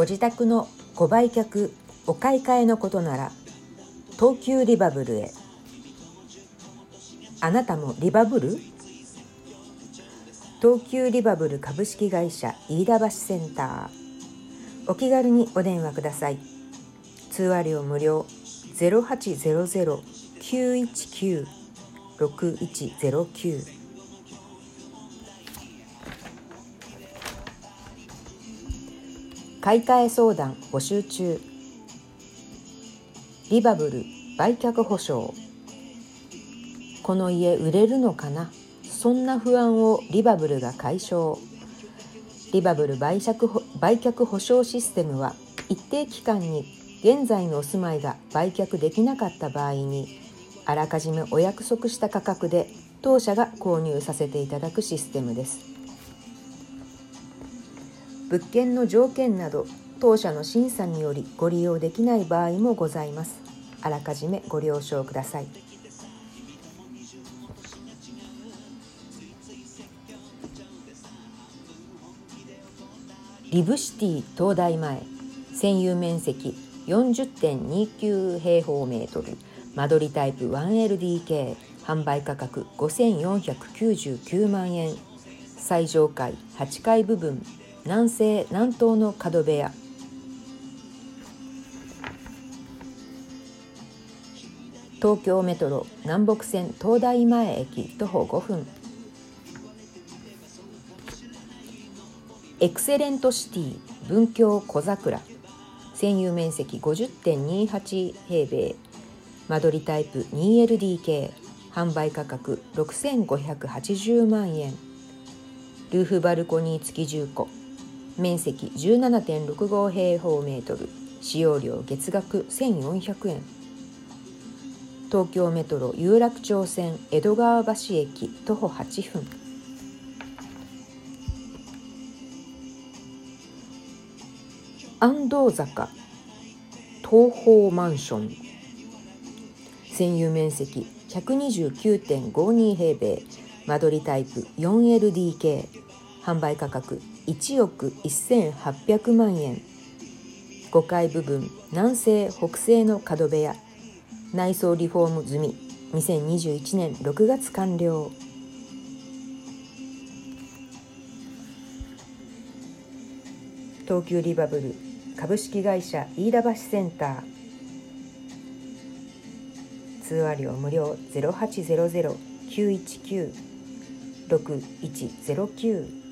ご自宅のご売却お買い替えのことなら東急リバブルへ。あなたもリバブル？東急リバブル株式会社飯田橋センター。お気軽にお電話ください。通話料無料。0800-919-6109買い替え相談募集中。リバブル売却保証。この家売れるのかな？そんな不安をリバブルが解消。リバブル売却売却保証システムは一定期間に現在のお住まいが売却できなかった場合にあらかじめお約束した価格で当社が購入させていただくシステムです。物件の条件など当社の審査によりご利用できない場合もございます。あらかじめご了承ください。リブシティ東大前占有面積40.29平方メートル間取りタイプ 1LDK 販売価格5499万円最上階8階部分南西南東の角部屋。東京メトロ南北線東大前駅徒歩5分。エクセレントシティ文京小桜。占有面積50.28平米。間取りタイプ 2LDK 販売価格6580万円。ルーフバルコニー付き住庫面積17.65平方メートル。使用料月額1400円。東京メトロ有楽町線江戸川橋駅徒歩8分。安藤坂。東宝マンション。占有面積129.52平米。間取りタイプ 4LDK 販売価格1億1800万円。5階部分南西北西の角部屋。内装リフォーム済み。2021年6月完了。東急リバブル株式会社飯田橋センター。通話料無料0800-919-6109